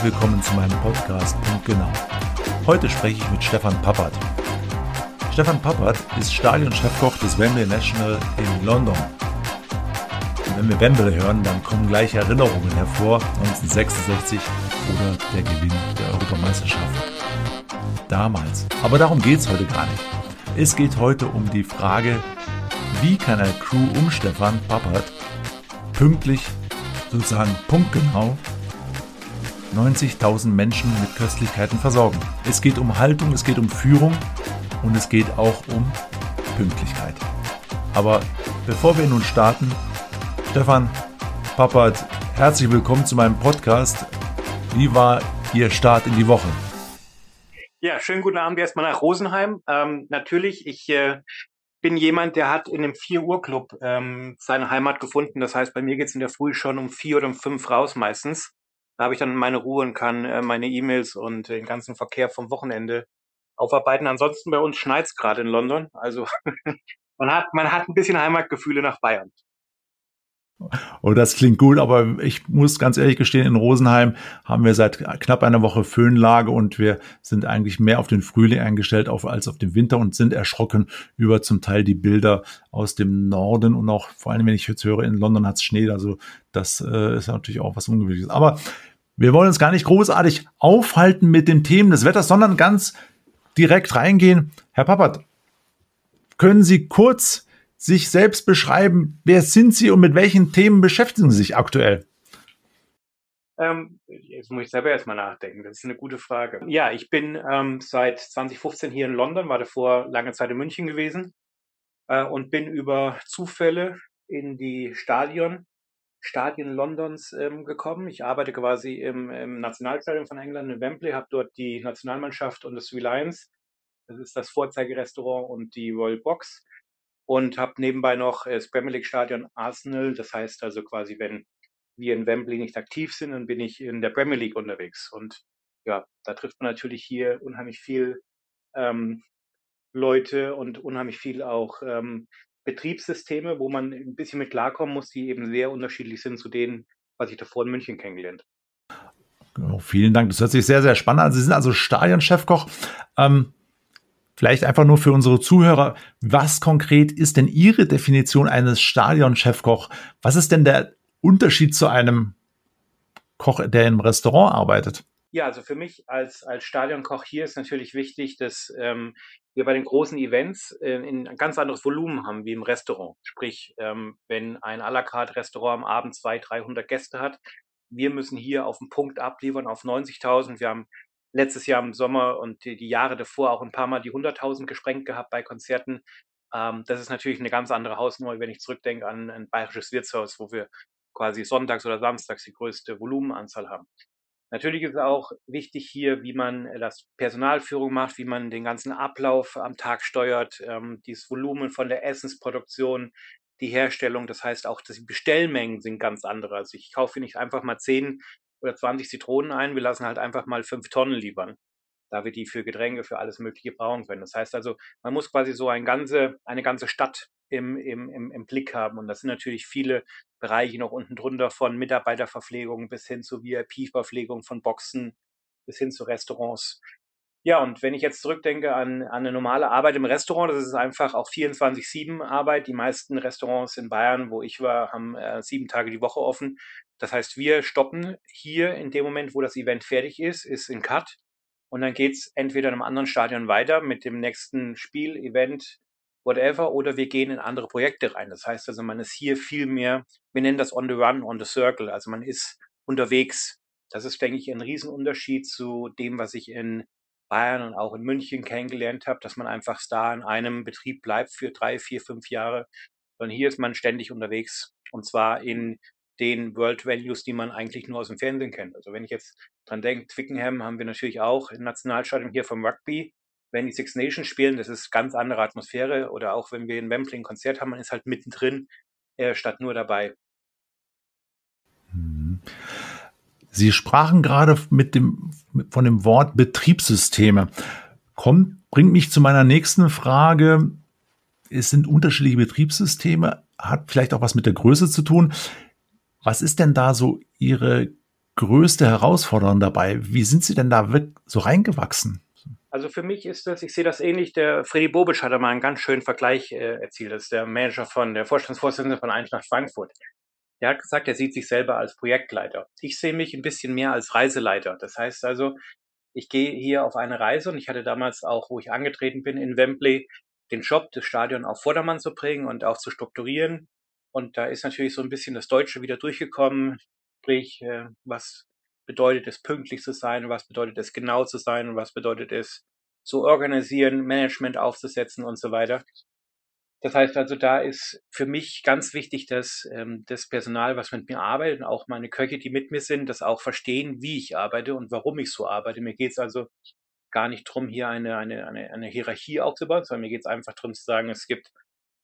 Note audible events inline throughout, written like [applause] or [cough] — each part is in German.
herzlich willkommen zu meinem Podcast Punkt Genau. Heute spreche ich mit Stefan Pappert. Stefan Pappert ist Stadionchefkoch des Wembley National in London. Und wenn wir Wembley hören, dann kommen gleich Erinnerungen hervor, 1966 oder der Gewinn der Europameisterschaft. Damals. Aber darum geht es heute gar nicht. Es geht heute um die Frage, wie kann eine Crew um Stefan Pappert pünktlich, sozusagen punktgenau, 90.000 Menschen mit Köstlichkeiten versorgen. Es geht um Haltung, es geht um Führung und es geht auch um Pünktlichkeit. Aber bevor wir nun starten, Stefan Pappert, herzlich willkommen zu meinem Podcast. Wie war Ihr Start in die Woche? Ja, schönen guten Abend erstmal nach Rosenheim. Ähm, natürlich, ich äh, bin jemand, der hat in einem 4 Uhr Club ähm, seine Heimat gefunden. Das heißt, bei mir geht's in der Früh schon um vier oder um fünf raus meistens. Da habe ich dann meine Ruhe und kann äh, meine E-Mails und den ganzen Verkehr vom Wochenende aufarbeiten. Ansonsten bei uns schneit's gerade in London. Also [laughs] man hat man hat ein bisschen Heimatgefühle nach Bayern. Oh, das klingt gut, aber ich muss ganz ehrlich gestehen, in Rosenheim haben wir seit knapp einer Woche Föhnlage und wir sind eigentlich mehr auf den Frühling eingestellt als auf den Winter und sind erschrocken über zum Teil die Bilder aus dem Norden und auch vor allem, wenn ich jetzt höre, in London hat es Schnee, also das äh, ist natürlich auch was Ungewöhnliches. Aber wir wollen uns gar nicht großartig aufhalten mit den Themen des Wetters, sondern ganz direkt reingehen. Herr Pappert, können Sie kurz sich selbst beschreiben. Wer sind Sie und mit welchen Themen beschäftigen Sie sich aktuell? Ähm, jetzt muss ich selber erstmal nachdenken. Das ist eine gute Frage. Ja, ich bin ähm, seit 2015 hier in London, war davor lange Zeit in München gewesen äh, und bin über Zufälle in die Stadion, Stadien Londons ähm, gekommen. Ich arbeite quasi im, im Nationalstadion von England in Wembley, habe dort die Nationalmannschaft und das Lions, das ist das Vorzeigerestaurant und die Royal Box und habe nebenbei noch das Premier League Stadion Arsenal. Das heißt also quasi, wenn wir in Wembley nicht aktiv sind, dann bin ich in der Premier League unterwegs. Und ja, da trifft man natürlich hier unheimlich viel ähm, Leute und unheimlich viel auch ähm, Betriebssysteme, wo man ein bisschen mit klarkommen muss, die eben sehr unterschiedlich sind zu denen, was ich davor in München kennengelernt habe. Oh, vielen Dank. Das hört sich sehr, sehr spannend an. Sie sind also Stadionchefkoch. Ähm, Vielleicht einfach nur für unsere Zuhörer, was konkret ist denn Ihre Definition eines Stadionchefkoch? Was ist denn der Unterschied zu einem Koch, der im Restaurant arbeitet? Ja, also für mich als, als Stadionkoch hier ist natürlich wichtig, dass ähm, wir bei den großen Events äh, ein ganz anderes Volumen haben wie im Restaurant. Sprich, ähm, wenn ein à la carte Restaurant am Abend 200, 300 Gäste hat, wir müssen hier auf den Punkt abliefern auf 90.000. Wir haben letztes Jahr im Sommer und die, die Jahre davor auch ein paar Mal die 100.000 gesprengt gehabt bei Konzerten. Ähm, das ist natürlich eine ganz andere Hausnummer, wenn ich zurückdenke an ein bayerisches Wirtshaus, wo wir quasi sonntags oder samstags die größte Volumenanzahl haben. Natürlich ist auch wichtig hier, wie man das Personalführung macht, wie man den ganzen Ablauf am Tag steuert, ähm, dieses Volumen von der Essensproduktion, die Herstellung. Das heißt auch, dass die Bestellmengen sind ganz andere. Also ich kaufe nicht einfach mal zehn oder 20 Zitronen ein. Wir lassen halt einfach mal fünf Tonnen liefern, da wir die für Getränke, für alles Mögliche brauchen können. Das heißt also, man muss quasi so ein ganze, eine ganze Stadt im, im, im, im Blick haben. Und das sind natürlich viele Bereiche noch unten drunter von Mitarbeiterverpflegung bis hin zu VIP-Verpflegung von Boxen bis hin zu Restaurants. Ja, und wenn ich jetzt zurückdenke an, an eine normale Arbeit im Restaurant, das ist einfach auch 24-7 Arbeit. Die meisten Restaurants in Bayern, wo ich war, haben äh, sieben Tage die Woche offen. Das heißt, wir stoppen hier in dem Moment, wo das Event fertig ist, ist in Cut. Und dann geht's entweder in einem anderen Stadion weiter mit dem nächsten Spiel, Event, whatever, oder wir gehen in andere Projekte rein. Das heißt also, man ist hier viel mehr, wir nennen das on the run, on the circle. Also man ist unterwegs. Das ist, denke ich, ein Riesenunterschied zu dem, was ich in Bayern und auch in München kennengelernt habe, dass man einfach da in einem Betrieb bleibt für drei, vier, fünf Jahre. Sondern hier ist man ständig unterwegs. Und zwar in den World Values, die man eigentlich nur aus dem Fernsehen kennt. Also wenn ich jetzt dran denke, Twickenham haben wir natürlich auch im Nationalstadion hier vom Rugby. Wenn die Six Nations spielen, das ist ganz andere Atmosphäre. Oder auch wenn wir in Wembley ein Konzert haben, man ist halt mittendrin, äh, statt nur dabei. Mhm. Sie sprachen gerade mit dem, von dem Wort Betriebssysteme. Kommt, bringt mich zu meiner nächsten Frage. Es sind unterschiedliche Betriebssysteme, hat vielleicht auch was mit der Größe zu tun. Was ist denn da so Ihre größte Herausforderung dabei? Wie sind Sie denn da so reingewachsen? Also für mich ist das, ich sehe das ähnlich, der Freddy Bobic hat da mal einen ganz schönen Vergleich äh, erzielt. Das ist der Manager von, der Vorstandsvorsitzende von Eintracht Frankfurt. Der hat gesagt, er sieht sich selber als Projektleiter. Ich sehe mich ein bisschen mehr als Reiseleiter. Das heißt also, ich gehe hier auf eine Reise und ich hatte damals auch, wo ich angetreten bin in Wembley, den Job, das Stadion auf Vordermann zu bringen und auch zu strukturieren. Und da ist natürlich so ein bisschen das Deutsche wieder durchgekommen, sprich, äh, was bedeutet es, pünktlich zu sein, was bedeutet es, genau zu sein und was bedeutet es, zu organisieren, Management aufzusetzen und so weiter. Das heißt also, da ist für mich ganz wichtig, dass ähm, das Personal, was mit mir arbeitet, und auch meine Köche, die mit mir sind, das auch verstehen, wie ich arbeite und warum ich so arbeite. Mir geht es also gar nicht darum, hier eine, eine, eine, eine Hierarchie aufzubauen, sondern mir geht es einfach darum zu sagen, es gibt,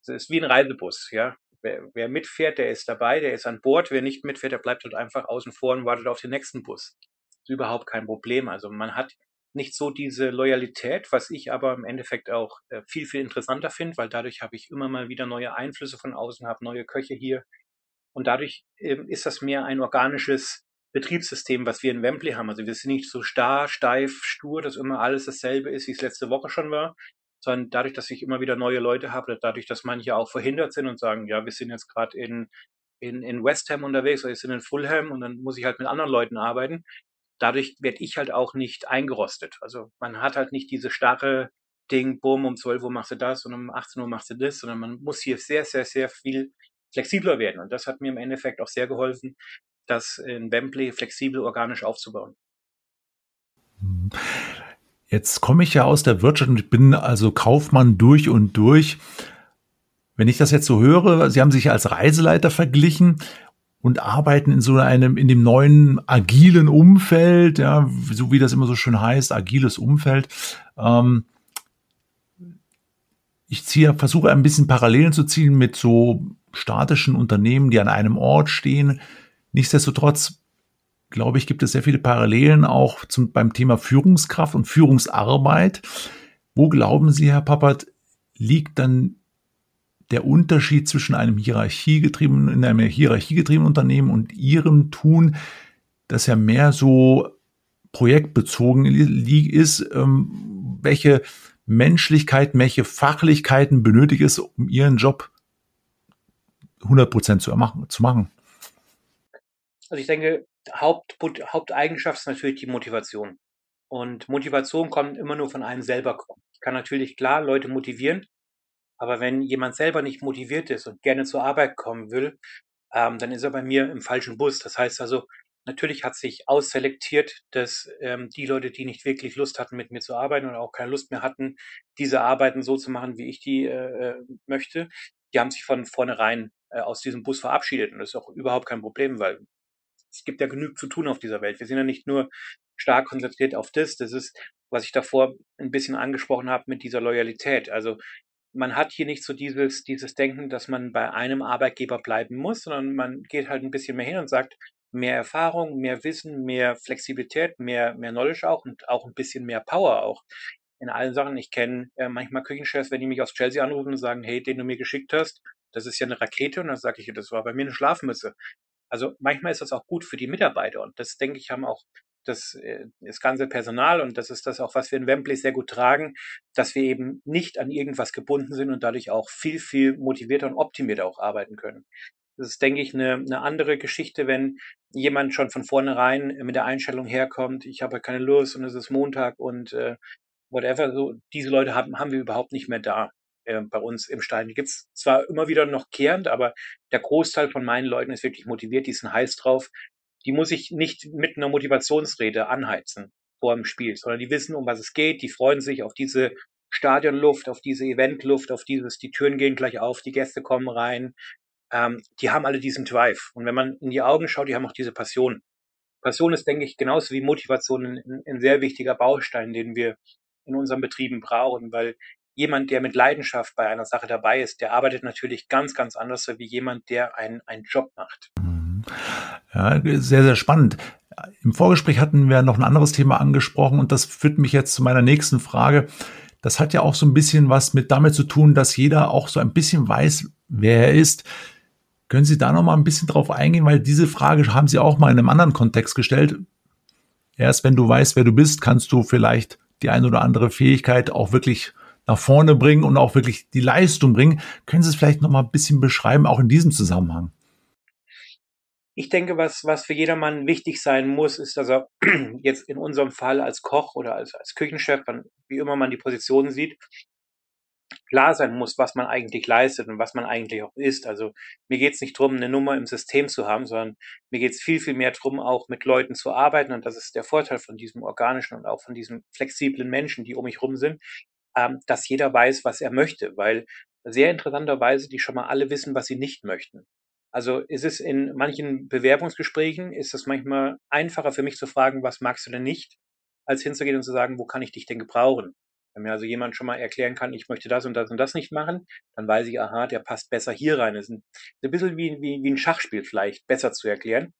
es ist wie ein Reisebus, ja. Wer, wer mitfährt, der ist dabei, der ist an Bord. Wer nicht mitfährt, der bleibt halt einfach außen vor und wartet auf den nächsten Bus. Ist überhaupt kein Problem. Also man hat nicht so diese Loyalität, was ich aber im Endeffekt auch äh, viel, viel interessanter finde, weil dadurch habe ich immer mal wieder neue Einflüsse von außen, habe neue Köche hier. Und dadurch ähm, ist das mehr ein organisches Betriebssystem, was wir in Wembley haben. Also wir sind nicht so starr, steif, stur, dass immer alles dasselbe ist, wie es letzte Woche schon war, sondern dadurch, dass ich immer wieder neue Leute habe, dadurch, dass manche auch verhindert sind und sagen, ja, wir sind jetzt gerade in, in, in West Ham unterwegs oder wir sind in Fulham und dann muss ich halt mit anderen Leuten arbeiten, dadurch werde ich halt auch nicht eingerostet. Also man hat halt nicht diese starre Ding, boom, um 12 Uhr machst du das und um 18 Uhr machst du das, sondern man muss hier sehr, sehr, sehr viel flexibler werden. Und das hat mir im Endeffekt auch sehr geholfen, das in Wembley flexibel organisch aufzubauen. Jetzt komme ich ja aus der Wirtschaft und bin also Kaufmann durch und durch. Wenn ich das jetzt so höre, Sie haben sich als Reiseleiter verglichen und arbeiten in so einem, in dem neuen agilen Umfeld, ja, so wie das immer so schön heißt, agiles Umfeld. Ähm, ich ziehe, versuche ein bisschen Parallelen zu ziehen mit so statischen Unternehmen, die an einem Ort stehen. Nichtsdestotrotz, glaube ich, gibt es sehr viele Parallelen auch zum, beim Thema Führungskraft und Führungsarbeit. Wo glauben Sie, Herr Pappert, liegt dann der Unterschied zwischen einem hierarchiegetriebenen, in einem hierarchiegetriebenen Unternehmen und ihrem Tun, das ja mehr so projektbezogen ist, ähm, welche Menschlichkeiten, welche Fachlichkeiten benötigt es, um ihren Job 100 Prozent zu machen? Also ich denke, Haupt, Haupteigenschaft ist natürlich die Motivation. Und Motivation kommt immer nur von einem selber. Ich kann natürlich klar Leute motivieren, aber wenn jemand selber nicht motiviert ist und gerne zur Arbeit kommen will, ähm, dann ist er bei mir im falschen Bus. Das heißt also, natürlich hat sich ausselektiert, dass ähm, die Leute, die nicht wirklich Lust hatten, mit mir zu arbeiten oder auch keine Lust mehr hatten, diese Arbeiten so zu machen, wie ich die äh, äh möchte, die haben sich von vornherein äh, aus diesem Bus verabschiedet. Und das ist auch überhaupt kein Problem, weil es gibt ja genug zu tun auf dieser Welt. Wir sind ja nicht nur stark konzentriert auf das. Das ist, was ich davor ein bisschen angesprochen habe mit dieser Loyalität. Also man hat hier nicht so dieses, dieses Denken, dass man bei einem Arbeitgeber bleiben muss, sondern man geht halt ein bisschen mehr hin und sagt, mehr Erfahrung, mehr Wissen, mehr Flexibilität, mehr, mehr Knowledge auch und auch ein bisschen mehr Power auch in allen Sachen. Ich kenne äh, manchmal Küchenchefs, wenn die mich aus Chelsea anrufen und sagen, hey, den du mir geschickt hast, das ist ja eine Rakete und dann sage ich, das war bei mir eine Schlafmütze. Also manchmal ist das auch gut für die Mitarbeiter und das denke ich haben auch das, äh, das ganze Personal und das ist das auch, was wir in Wembley sehr gut tragen, dass wir eben nicht an irgendwas gebunden sind und dadurch auch viel, viel motivierter und optimierter auch arbeiten können. Das ist, denke ich, eine, eine andere Geschichte, wenn jemand schon von vornherein mit der Einstellung herkommt, ich habe keine Lust und es ist Montag und äh, whatever. So, diese Leute haben, haben wir überhaupt nicht mehr da äh, bei uns im Stadion. Die gibt es zwar immer wieder noch kehrend, aber der Großteil von meinen Leuten ist wirklich motiviert, die sind heiß drauf, die muss ich nicht mit einer Motivationsrede anheizen vor dem Spiel, sondern die wissen, um was es geht, die freuen sich auf diese Stadionluft, auf diese Eventluft, auf dieses, die Türen gehen gleich auf, die Gäste kommen rein. Ähm, die haben alle diesen Drive. Und wenn man in die Augen schaut, die haben auch diese Passion. Passion ist, denke ich, genauso wie Motivation ein, ein sehr wichtiger Baustein, den wir in unseren Betrieben brauchen, weil jemand, der mit Leidenschaft bei einer Sache dabei ist, der arbeitet natürlich ganz, ganz anders wie jemand, der einen, einen Job macht. Ja, sehr, sehr spannend. Im Vorgespräch hatten wir noch ein anderes Thema angesprochen und das führt mich jetzt zu meiner nächsten Frage. Das hat ja auch so ein bisschen was mit damit zu tun, dass jeder auch so ein bisschen weiß, wer er ist. Können Sie da noch mal ein bisschen drauf eingehen, weil diese Frage haben Sie auch mal in einem anderen Kontext gestellt. Erst wenn du weißt, wer du bist, kannst du vielleicht die eine oder andere Fähigkeit auch wirklich nach vorne bringen und auch wirklich die Leistung bringen. Können Sie es vielleicht noch mal ein bisschen beschreiben, auch in diesem Zusammenhang? Ich denke, was, was für jedermann wichtig sein muss, ist, dass er [clears throat] jetzt in unserem Fall als Koch oder als, als Küchenchef, wie immer man die Position sieht, klar sein muss, was man eigentlich leistet und was man eigentlich auch ist. Also mir geht es nicht darum, eine Nummer im System zu haben, sondern mir geht es viel, viel mehr darum, auch mit Leuten zu arbeiten. Und das ist der Vorteil von diesem organischen und auch von diesen flexiblen Menschen, die um mich rum sind, ähm, dass jeder weiß, was er möchte, weil sehr interessanterweise die schon mal alle wissen, was sie nicht möchten. Also ist es in manchen Bewerbungsgesprächen, ist es manchmal einfacher für mich zu fragen, was magst du denn nicht, als hinzugehen und zu sagen, wo kann ich dich denn gebrauchen? Wenn mir also jemand schon mal erklären kann, ich möchte das und das und das nicht machen, dann weiß ich, aha, der passt besser hier rein. Das ist ein, bisschen wie, wie, wie ein Schachspiel vielleicht, besser zu erklären.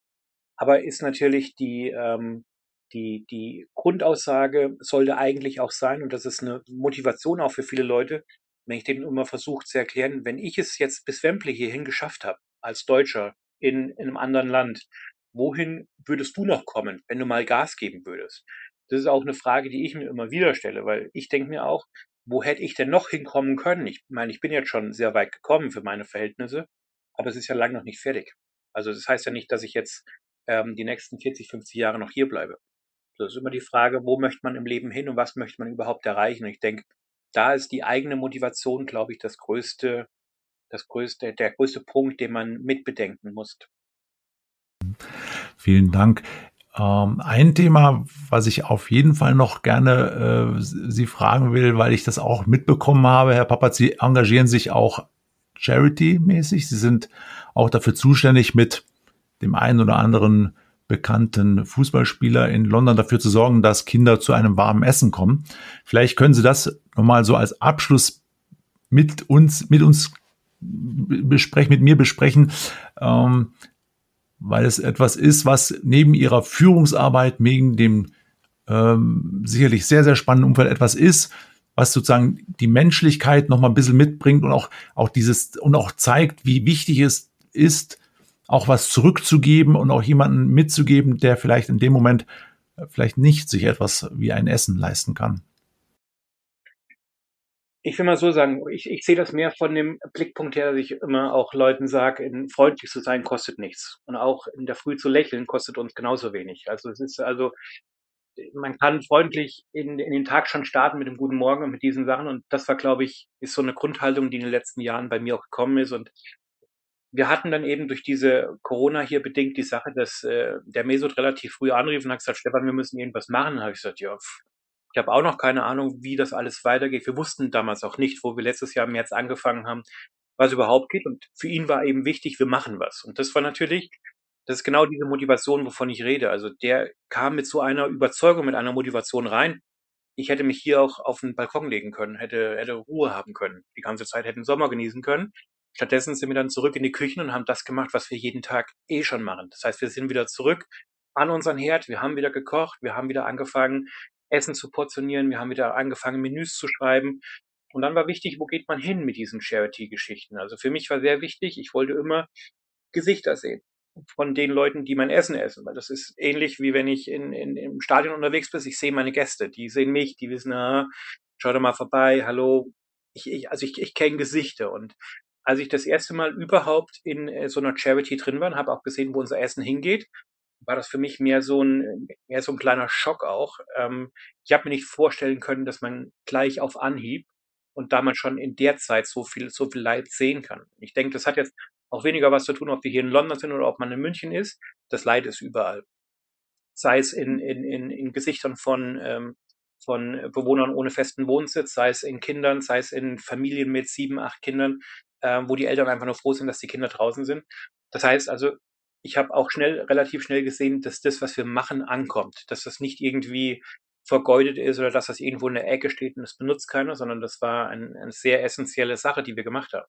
Aber ist natürlich die, ähm, die, die Grundaussage sollte eigentlich auch sein, und das ist eine Motivation auch für viele Leute, wenn ich denen immer versuche zu erklären, wenn ich es jetzt bis Wembley hierhin geschafft habe, als Deutscher in, in einem anderen Land, wohin würdest du noch kommen, wenn du mal Gas geben würdest? Das ist auch eine Frage, die ich mir immer wieder stelle, weil ich denke mir auch, wo hätte ich denn noch hinkommen können? Ich meine, ich bin jetzt schon sehr weit gekommen für meine Verhältnisse, aber es ist ja lange noch nicht fertig. Also das heißt ja nicht, dass ich jetzt ähm, die nächsten 40, 50 Jahre noch hier bleibe. Das ist immer die Frage, wo möchte man im Leben hin und was möchte man überhaupt erreichen? Und ich denke, da ist die eigene Motivation, glaube ich, das größte, das größte, der größte Punkt, den man mitbedenken muss. Vielen Dank. Ähm, ein Thema, was ich auf jeden Fall noch gerne äh, Sie fragen will, weil ich das auch mitbekommen habe, Herr Pappert, Sie engagieren sich auch charity-mäßig. Sie sind auch dafür zuständig, mit dem einen oder anderen bekannten Fußballspieler in London dafür zu sorgen, dass Kinder zu einem warmen Essen kommen. Vielleicht können Sie das nochmal so als Abschluss mit uns, mit uns besprechen, mit mir besprechen, ähm, weil es etwas ist, was neben Ihrer Führungsarbeit, neben dem ähm, sicherlich sehr, sehr spannenden Umfeld etwas ist, was sozusagen die Menschlichkeit nochmal ein bisschen mitbringt und auch, auch dieses, und auch zeigt, wie wichtig es ist, auch was zurückzugeben und auch jemanden mitzugeben, der vielleicht in dem Moment äh, vielleicht nicht sich etwas wie ein Essen leisten kann. Ich will mal so sagen, ich, ich sehe das mehr von dem Blickpunkt her, dass ich immer auch Leuten sage, freundlich zu sein kostet nichts. Und auch in der Früh zu lächeln kostet uns genauso wenig. Also es ist also, man kann freundlich in, in den Tag schon starten mit dem guten Morgen und mit diesen Sachen. Und das war, glaube ich, ist so eine Grundhaltung, die in den letzten Jahren bei mir auch gekommen ist. Und wir hatten dann eben durch diese Corona hier bedingt die Sache, dass äh, der Mesut relativ früh anrief und hat gesagt, Stefan, wir müssen irgendwas machen. Da habe ich gesagt, ja, pff, ich habe auch noch keine Ahnung, wie das alles weitergeht. Wir wussten damals auch nicht, wo wir letztes Jahr im März angefangen haben, was überhaupt geht. Und für ihn war eben wichtig, wir machen was. Und das war natürlich, das ist genau diese Motivation, wovon ich rede. Also der kam mit so einer Überzeugung, mit einer Motivation rein. Ich hätte mich hier auch auf den Balkon legen können, hätte, hätte Ruhe haben können, die ganze Zeit hätte den Sommer genießen können. Stattdessen sind wir dann zurück in die Küchen und haben das gemacht, was wir jeden Tag eh schon machen. Das heißt, wir sind wieder zurück an unseren Herd, wir haben wieder gekocht, wir haben wieder angefangen, Essen zu portionieren, wir haben wieder angefangen, Menüs zu schreiben. Und dann war wichtig, wo geht man hin mit diesen Charity-Geschichten? Also für mich war sehr wichtig, ich wollte immer Gesichter sehen von den Leuten, die mein Essen essen, weil das ist ähnlich wie wenn ich in, in, im Stadion unterwegs bin, ich sehe meine Gäste, die sehen mich, die wissen, ah, schau doch mal vorbei, hallo, ich, ich, also ich, ich kenne Gesichter und als ich das erste Mal überhaupt in äh, so einer Charity drin war, habe auch gesehen, wo unser Essen hingeht, war das für mich mehr so ein, mehr so ein kleiner Schock auch. Ähm, ich habe mir nicht vorstellen können, dass man gleich auf Anhieb und da man schon in der Zeit so viel, so viel Leid sehen kann. Ich denke, das hat jetzt auch weniger was zu tun, ob wir hier in London sind oder ob man in München ist. Das Leid ist überall. Sei es in, in, in, in Gesichtern von, ähm, von Bewohnern ohne festen Wohnsitz, sei es in Kindern, sei es in Familien mit sieben, acht Kindern, äh, wo die Eltern einfach nur froh sind, dass die Kinder draußen sind. Das heißt also, ich habe auch schnell, relativ schnell gesehen, dass das, was wir machen, ankommt, dass das nicht irgendwie vergeudet ist oder dass das irgendwo in der Ecke steht und es benutzt keiner, sondern das war ein, eine sehr essentielle Sache, die wir gemacht haben.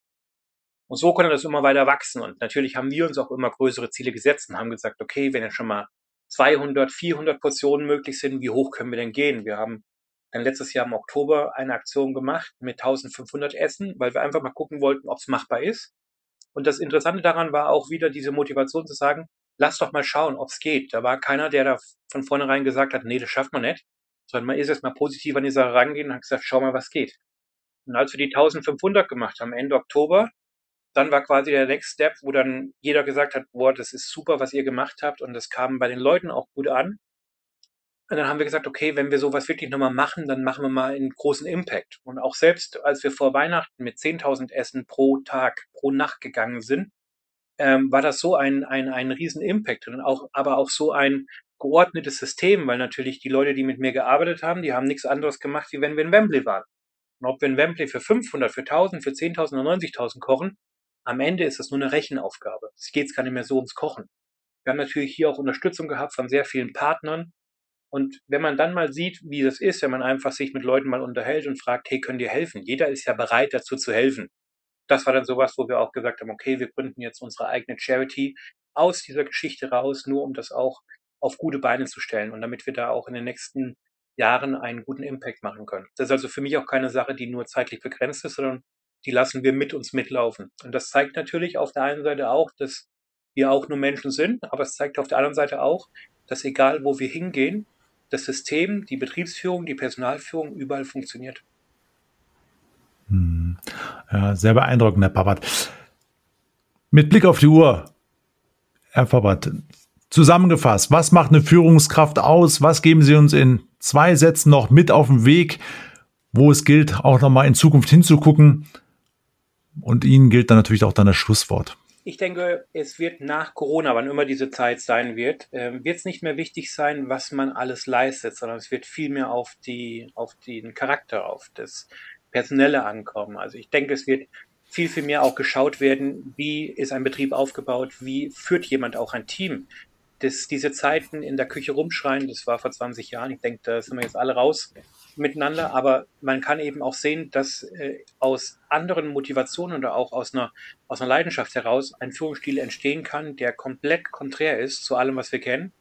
Und so konnte das immer weiter wachsen. Und natürlich haben wir uns auch immer größere Ziele gesetzt und haben gesagt, okay, wenn jetzt schon mal 200, 400 Portionen möglich sind, wie hoch können wir denn gehen? Wir haben dann letztes Jahr im Oktober eine Aktion gemacht mit 1500 Essen, weil wir einfach mal gucken wollten, ob es machbar ist. Und das Interessante daran war auch wieder diese Motivation zu sagen, lass doch mal schauen, ob es geht. Da war keiner, der da von vornherein gesagt hat, nee, das schafft man nicht, sondern man ist erst mal positiv an die Sache rangehen und hat gesagt, schau mal, was geht. Und als wir die 1500 gemacht haben, Ende Oktober, dann war quasi der Next Step, wo dann jeder gesagt hat, boah, das ist super, was ihr gemacht habt und das kam bei den Leuten auch gut an. Und dann haben wir gesagt, okay, wenn wir sowas wirklich nochmal machen, dann machen wir mal einen großen Impact. Und auch selbst, als wir vor Weihnachten mit 10.000 Essen pro Tag, pro Nacht gegangen sind, ähm, war das so ein, ein, ein riesen Impact und auch, aber auch so ein geordnetes System, weil natürlich die Leute, die mit mir gearbeitet haben, die haben nichts anderes gemacht, wie wenn wir in Wembley waren. Und ob wir in Wembley für 500, für 1000, für 10.000 oder 90.000 kochen, am Ende ist das nur eine Rechenaufgabe. Es geht gar nicht mehr so ums Kochen. Wir haben natürlich hier auch Unterstützung gehabt von sehr vielen Partnern. Und wenn man dann mal sieht, wie das ist, wenn man einfach sich mit Leuten mal unterhält und fragt, hey, könnt ihr helfen? Jeder ist ja bereit dazu zu helfen. Das war dann sowas, wo wir auch gesagt haben, okay, wir gründen jetzt unsere eigene Charity aus dieser Geschichte raus, nur um das auch auf gute Beine zu stellen und damit wir da auch in den nächsten Jahren einen guten Impact machen können. Das ist also für mich auch keine Sache, die nur zeitlich begrenzt ist, sondern die lassen wir mit uns mitlaufen. Und das zeigt natürlich auf der einen Seite auch, dass wir auch nur Menschen sind, aber es zeigt auf der anderen Seite auch, dass egal wo wir hingehen, das System, die Betriebsführung, die Personalführung überall funktioniert. Hm. Ja, sehr beeindruckend, Herr Pappert. Mit Blick auf die Uhr, Herr Pappert, zusammengefasst, was macht eine Führungskraft aus? Was geben Sie uns in zwei Sätzen noch mit auf den Weg, wo es gilt, auch nochmal in Zukunft hinzugucken? Und Ihnen gilt dann natürlich auch dann das Schlusswort. Ich denke, es wird nach Corona, wann immer diese Zeit sein wird, äh, wird es nicht mehr wichtig sein, was man alles leistet, sondern es wird viel mehr auf die, auf den Charakter, auf das Personelle ankommen. Also ich denke, es wird viel, viel mehr auch geschaut werden, wie ist ein Betrieb aufgebaut, wie führt jemand auch ein Team. Das, diese Zeiten in der Küche rumschreien, das war vor 20 Jahren, ich denke, da sind wir jetzt alle raus miteinander, aber man kann eben auch sehen, dass äh, aus anderen Motivationen oder auch aus einer, aus einer Leidenschaft heraus ein Führungsstil entstehen kann, der komplett konträr ist zu allem, was wir kennen,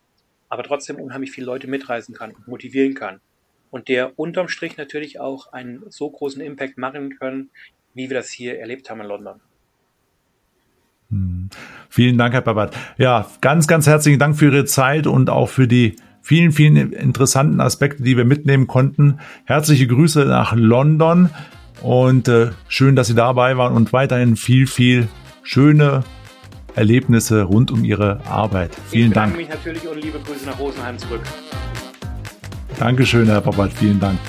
aber trotzdem unheimlich viele Leute mitreisen kann und motivieren kann. Und der unterm Strich natürlich auch einen so großen Impact machen können, wie wir das hier erlebt haben in London. Hm. Vielen Dank, Herr Babat. Ja, ganz, ganz herzlichen Dank für Ihre Zeit und auch für die vielen, vielen interessanten Aspekte, die wir mitnehmen konnten. Herzliche Grüße nach London und äh, schön, dass Sie dabei waren und weiterhin viel, viel schöne Erlebnisse rund um Ihre Arbeit. Vielen Dank. Ich mich natürlich und liebe Grüße nach Rosenheim zurück. Dankeschön, Herr Papat. Vielen Dank.